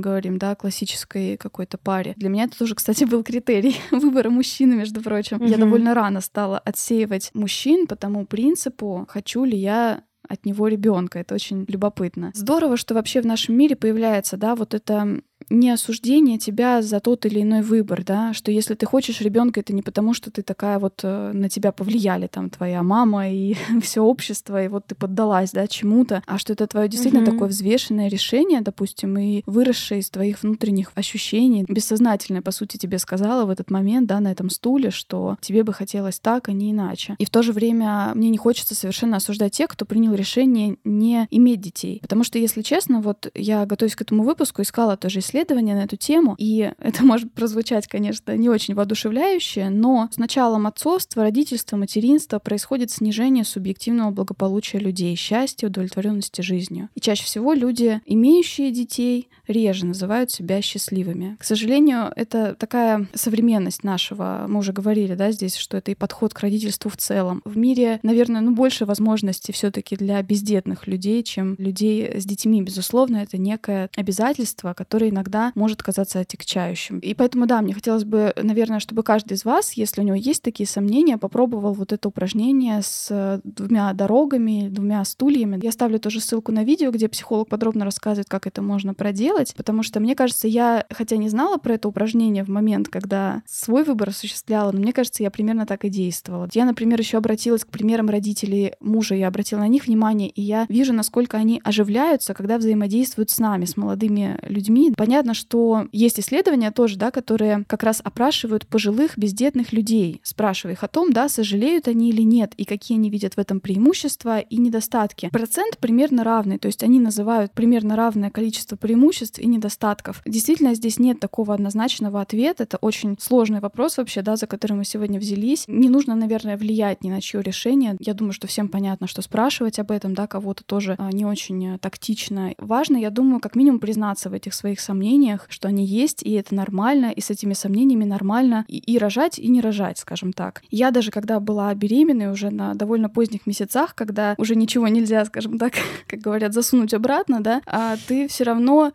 говорим, да, о классической какой-то паре. Для меня это тоже, кстати, был критерий выбора мужчины, между прочим. Mm-hmm. Я довольно рано стала отсеивать мужчин по тому принципу, хочу ли я от него ребенка. Это очень любопытно. Здорово, что вообще в нашем мире появляется, да, вот это не осуждение тебя за тот или иной выбор, да, что если ты хочешь ребенка, это не потому, что ты такая вот э, на тебя повлияли там твоя мама и все общество, и вот ты поддалась, да, чему-то, а что это твое действительно mm-hmm. такое взвешенное решение, допустим, и выросшее из твоих внутренних ощущений, бессознательное, по сути, тебе сказала в этот момент, да, на этом стуле, что тебе бы хотелось так, а не иначе. И в то же время мне не хочется совершенно осуждать тех, кто принял решение не иметь детей, потому что, если честно, вот я готовясь к этому выпуску, искала тоже исследования на эту тему, и это может прозвучать, конечно, не очень воодушевляюще, но с началом отцовства, родительства, материнства происходит снижение субъективного благополучия людей, счастья, удовлетворенности жизнью. И чаще всего люди, имеющие детей, реже называют себя счастливыми. К сожалению, это такая современность нашего, мы уже говорили, да, здесь, что это и подход к родительству в целом. В мире, наверное, ну, больше возможностей все таки для бездетных людей, чем людей с детьми. Безусловно, это некое обязательство, которое иногда может казаться отягчающим. И поэтому, да, мне хотелось бы, наверное, чтобы каждый из вас, если у него есть такие сомнения, попробовал вот это упражнение с двумя дорогами, двумя стульями. Я ставлю тоже ссылку на видео, где психолог подробно рассказывает, как это можно проделать, потому что, мне кажется, я, хотя не знала про это упражнение в момент, когда свой выбор осуществляла, но мне кажется, я примерно так и действовала. Я, например, еще обратилась к примерам родителей мужа, я обратила на них внимание, и я вижу, насколько они оживляются, когда взаимодействуют с нами, с молодыми людьми что есть исследования тоже, да, которые как раз опрашивают пожилых бездетных людей, спрашивая их о том, да, сожалеют они или нет, и какие они видят в этом преимущества и недостатки. Процент примерно равный, то есть они называют примерно равное количество преимуществ и недостатков. Действительно, здесь нет такого однозначного ответа, это очень сложный вопрос вообще, да, за который мы сегодня взялись. Не нужно, наверное, влиять ни на чье решение. Я думаю, что всем понятно, что спрашивать об этом, да, кого-то тоже а, не очень э, тактично. Важно, я думаю, как минимум признаться в этих своих сомнениях сомнениях, что они есть, и это нормально, и с этими сомнениями нормально и, и рожать, и не рожать, скажем так. Я даже когда была беременной уже на довольно поздних месяцах, когда уже ничего нельзя, скажем так, как говорят, засунуть обратно, да, а ты все равно...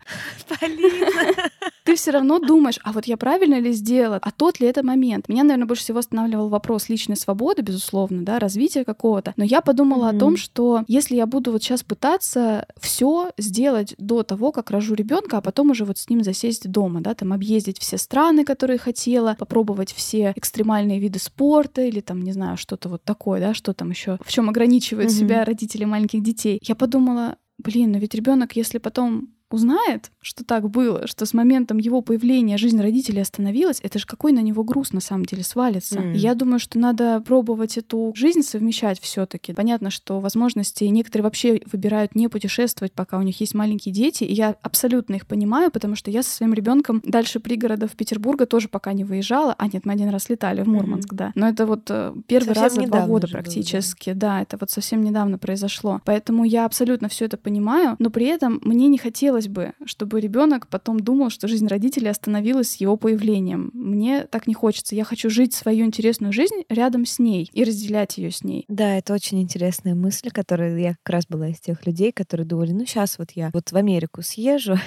Ты все равно думаешь, а вот я правильно ли сделала, а тот ли это момент? Меня, наверное, больше всего останавливал вопрос личной свободы, безусловно, да, развития какого-то. Но я подумала mm-hmm. о том, что если я буду вот сейчас пытаться все сделать до того, как рожу ребенка, а потом уже вот вот с ним засесть дома, да, там объездить все страны, которые хотела, попробовать все экстремальные виды спорта или там, не знаю, что-то вот такое, да, что там еще, в чем ограничивают mm-hmm. себя родители маленьких детей. Я подумала, блин, но ведь ребенок, если потом узнает, что так было, что с моментом его появления жизнь родителей остановилась, это же какой на него груз на самом деле свалится. Mm. я думаю, что надо пробовать эту жизнь совмещать все-таки. Понятно, что возможности некоторые вообще выбирают не путешествовать, пока у них есть маленькие дети, и я абсолютно их понимаю, потому что я со своим ребенком дальше пригородов Петербурга тоже пока не выезжала. А нет, мы один раз летали в Мурманск, mm-hmm. да. Но это вот э, первый совсем раз за два года практически, было, да. да, это вот совсем недавно произошло. Поэтому я абсолютно все это понимаю, но при этом мне не хотелось бы, чтобы ребенок потом думал, что жизнь родителей остановилась с его появлением. Мне так не хочется. Я хочу жить свою интересную жизнь рядом с ней и разделять ее с ней. Да, это очень интересная мысль, которая я как раз была из тех людей, которые думали, ну сейчас вот я вот в Америку съезжу,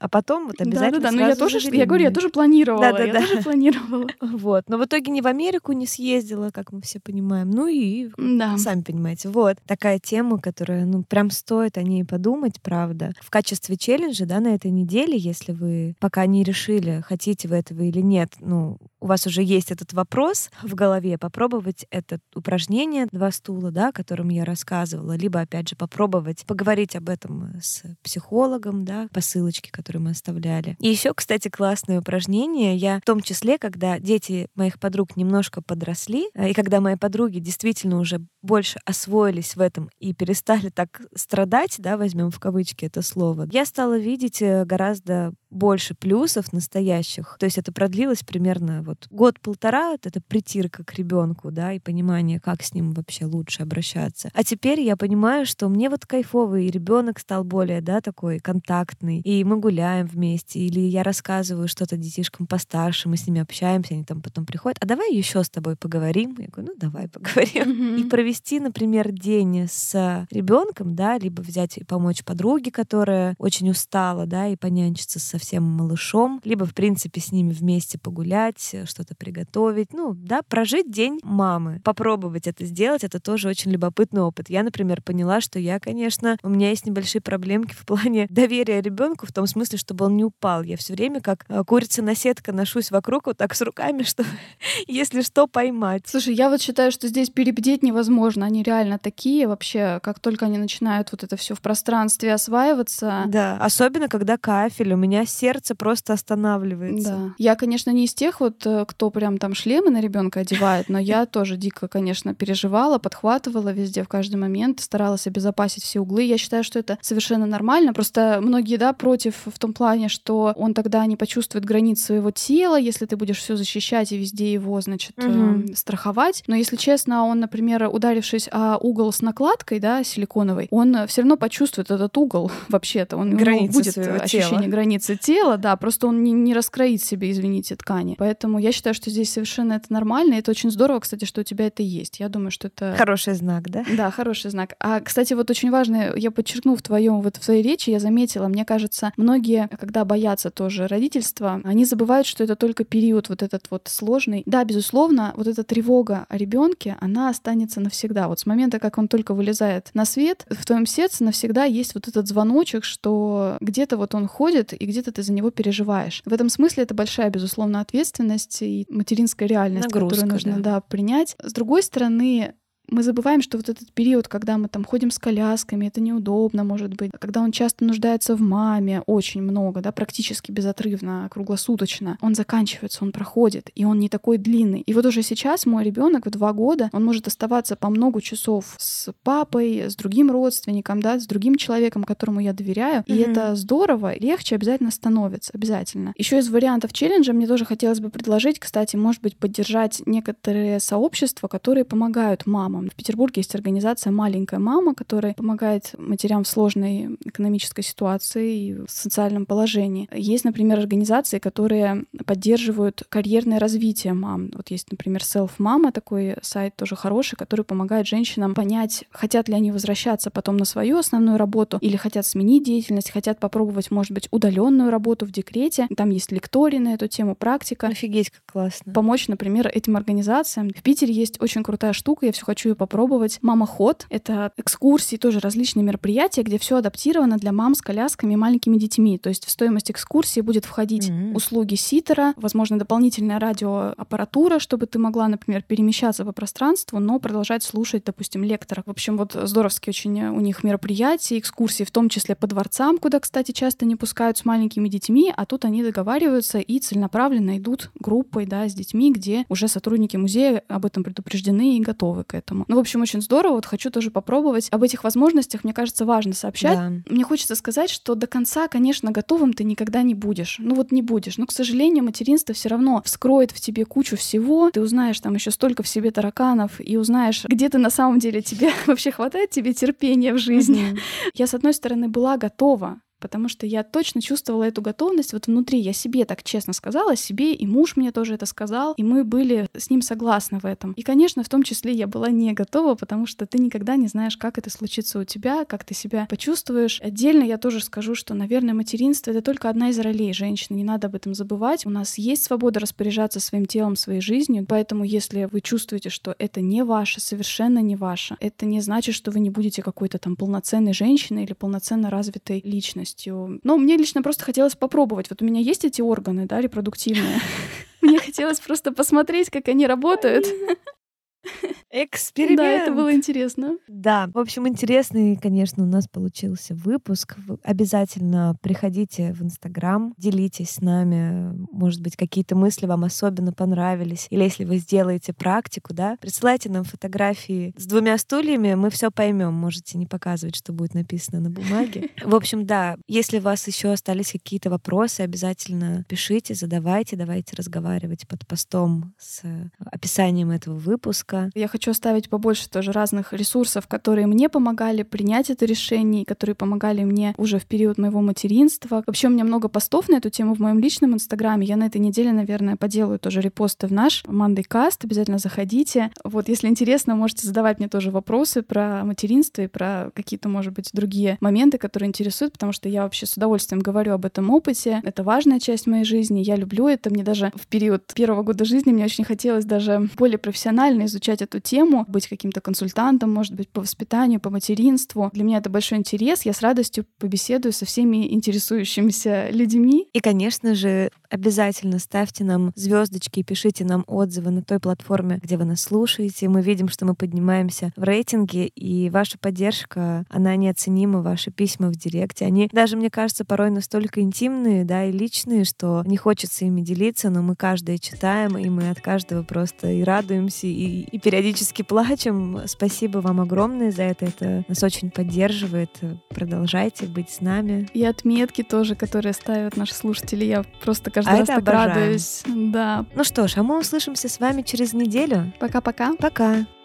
а потом вот обязательно Да, да, да, но я тоже, я говорю, я тоже планировала, да, да, я да. тоже планировала. Вот, но в итоге ни в Америку не съездила, как мы все понимаем, ну и да. сами понимаете. Вот, такая тема, которая, ну, прям стоит о ней подумать, правда. В качестве челленджа, да, на этой неделе, если вы пока не решили, хотите вы этого или нет, ну, у вас уже есть этот вопрос в голове, попробовать это упражнение «Два стула», да, о котором я рассказывала, либо, опять же, попробовать поговорить об этом с психологом, да, по ссылочке, которую мы оставляли. И еще, кстати, классное упражнение. Я в том числе, когда дети моих подруг немножко подросли, э, и когда мои подруги действительно уже больше освоились в этом и перестали так страдать, да, возьмем в кавычки это слово, я стала видеть э, гораздо больше плюсов настоящих. То есть это продлилось примерно вот год-полтора, вот это притирка к ребенку, да, и понимание, как с ним вообще лучше обращаться. А теперь я понимаю, что мне вот кайфовый, и ребенок стал более, да, такой контактный, и мы гуляем вместе, или я рассказываю что-то детишкам постарше, мы с ними общаемся, они там потом приходят, а давай еще с тобой поговорим. Я говорю, ну давай поговорим. Mm-hmm. И провести, например, день с ребенком, да, либо взять и помочь подруге, которая очень устала, да, и понянчиться со совсем малышом, либо, в принципе, с ними вместе погулять, что-то приготовить. Ну, да, прожить день мамы. Попробовать это сделать, это тоже очень любопытный опыт. Я, например, поняла, что я, конечно, у меня есть небольшие проблемки в плане доверия ребенку, в том смысле, чтобы он не упал. Я все время как э, курица на сетка ношусь вокруг вот так с руками, что если что, поймать. Слушай, я вот считаю, что здесь перебдеть невозможно. Они реально такие вообще, как только они начинают вот это все в пространстве осваиваться. Да, особенно когда кафель. У меня сердце просто останавливается. Да. Я, конечно, не из тех вот, э, кто прям там шлемы на ребенка одевает, но я тоже дико, конечно, переживала, подхватывала везде в каждый момент, старалась обезопасить все углы. Я считаю, что это совершенно нормально. Просто многие, да, против в том плане, что он тогда не почувствует границ своего тела, если ты будешь все защищать и везде его, значит, угу. э, страховать. Но если честно, он, например, ударившись о угол с накладкой, да, силиконовой, он все равно почувствует этот угол вообще-то. Он границы будет ощущение тела. границы тела, да, просто он не, не раскроит себе, извините, ткани. Поэтому я считаю, что здесь совершенно это нормально, и это очень здорово, кстати, что у тебя это есть. Я думаю, что это... Хороший знак, да? Да, хороший знак. А, кстати, вот очень важно, я подчеркну в твоем, вот в твоей речи, я заметила, мне кажется, многие, когда боятся тоже родительства, они забывают, что это только период вот этот вот сложный. Да, безусловно, вот эта тревога о ребенке, она останется навсегда. Вот с момента, как он только вылезает на свет, в твоем сердце навсегда есть вот этот звоночек, что где-то вот он ходит, и где-то ты за него переживаешь. В этом смысле это большая, безусловно, ответственность и материнская реальность, Нагрузка, которую нужно да. Да, принять. С другой стороны, мы забываем, что вот этот период, когда мы там ходим с колясками, это неудобно, может быть, когда он часто нуждается в маме, очень много, да, практически безотрывно, круглосуточно, он заканчивается, он проходит, и он не такой длинный. И вот уже сейчас мой ребенок в два года, он может оставаться по много часов с папой, с другим родственником, да, с другим человеком, которому я доверяю, и mm-hmm. это здорово, легче обязательно становится, обязательно. Еще из вариантов челленджа мне тоже хотелось бы предложить, кстати, может быть, поддержать некоторые сообщества, которые помогают мамам мамам. В Петербурге есть организация «Маленькая мама», которая помогает матерям в сложной экономической ситуации и в социальном положении. Есть, например, организации, которые поддерживают карьерное развитие мам. Вот есть, например, Self Mama, такой сайт тоже хороший, который помогает женщинам понять, хотят ли они возвращаться потом на свою основную работу или хотят сменить деятельность, хотят попробовать, может быть, удаленную работу в декрете. Там есть лектории на эту тему, практика. Офигеть, как классно. Помочь, например, этим организациям. В Питере есть очень крутая штука, я все хочу ее попробовать. Мама ход — это экскурсии, тоже различные мероприятия, где все адаптировано для мам с колясками и маленькими детьми. То есть в стоимость экскурсии будет входить mm-hmm. услуги ситера, возможно, дополнительная радиоаппаратура, чтобы ты могла, например, перемещаться по пространству, но продолжать слушать, допустим, лектора. В общем, вот здоровские очень у них мероприятия, экскурсии, в том числе по дворцам, куда, кстати, часто не пускают с маленькими детьми, а тут они договариваются и целенаправленно идут группой, да, с детьми, где уже сотрудники музея об этом предупреждены и готовы к этому. Ну, в общем, очень здорово. Вот хочу тоже попробовать. Об этих возможностях, мне кажется, важно сообщать. Да. Мне хочется сказать, что до конца, конечно, готовым ты никогда не будешь. Ну вот не будешь. Но, к сожалению, материнство все равно вскроет в тебе кучу всего. Ты узнаешь там еще столько в себе тараканов и узнаешь, где ты на самом деле тебе вообще хватает тебе терпения в жизни. Mm-hmm. Я, с одной стороны, была готова потому что я точно чувствовала эту готовность вот внутри. Я себе так честно сказала, себе, и муж мне тоже это сказал, и мы были с ним согласны в этом. И, конечно, в том числе я была не готова, потому что ты никогда не знаешь, как это случится у тебя, как ты себя почувствуешь. Отдельно я тоже скажу, что, наверное, материнство — это только одна из ролей женщины, не надо об этом забывать. У нас есть свобода распоряжаться своим телом, своей жизнью, поэтому если вы чувствуете, что это не ваше, совершенно не ваше, это не значит, что вы не будете какой-то там полноценной женщиной или полноценно развитой личностью. Но мне лично просто хотелось попробовать. Вот у меня есть эти органы, да, репродуктивные. Мне хотелось просто посмотреть, как они работают. Эксперимент. Да, это было интересно. Да, в общем, интересный, конечно, у нас получился выпуск. Обязательно приходите в Инстаграм, делитесь с нами. Может быть, какие-то мысли вам особенно понравились. Или если вы сделаете практику, да, присылайте нам фотографии с двумя стульями, мы все поймем. Можете не показывать, что будет написано на бумаге. В общем, да, если у вас еще остались какие-то вопросы, обязательно пишите, задавайте, давайте разговаривать под постом с описанием этого выпуска. Я хочу оставить побольше тоже разных ресурсов, которые мне помогали принять это решение, которые помогали мне уже в период моего материнства. Вообще у меня много постов на эту тему в моем личном инстаграме. Я на этой неделе, наверное, поделаю тоже репосты в наш Monday Cast. Обязательно заходите. Вот, если интересно, можете задавать мне тоже вопросы про материнство и про какие-то, может быть, другие моменты, которые интересуют, потому что я вообще с удовольствием говорю об этом опыте. Это важная часть моей жизни. Я люблю это. Мне даже в период первого года жизни мне очень хотелось даже более профессионально изучать эту тему, быть каким-то консультантом, может быть, по воспитанию, по материнству. Для меня это большой интерес. Я с радостью побеседую со всеми интересующимися людьми. И, конечно же, обязательно ставьте нам звездочки и пишите нам отзывы на той платформе, где вы нас слушаете. Мы видим, что мы поднимаемся в рейтинге, и ваша поддержка, она неоценима, ваши письма в директе. Они даже, мне кажется, порой настолько интимные, да, и личные, что не хочется ими делиться, но мы каждое читаем, и мы от каждого просто и радуемся, и, и периодически плачем. Спасибо вам огромное за это. Это нас очень поддерживает. Продолжайте быть с нами. И отметки тоже, которые ставят наши слушатели. Я просто каждый а раз так обожаем. радуюсь. Да. Ну что ж, а мы услышимся с вами через неделю. Пока-пока. Пока. -пока. Пока.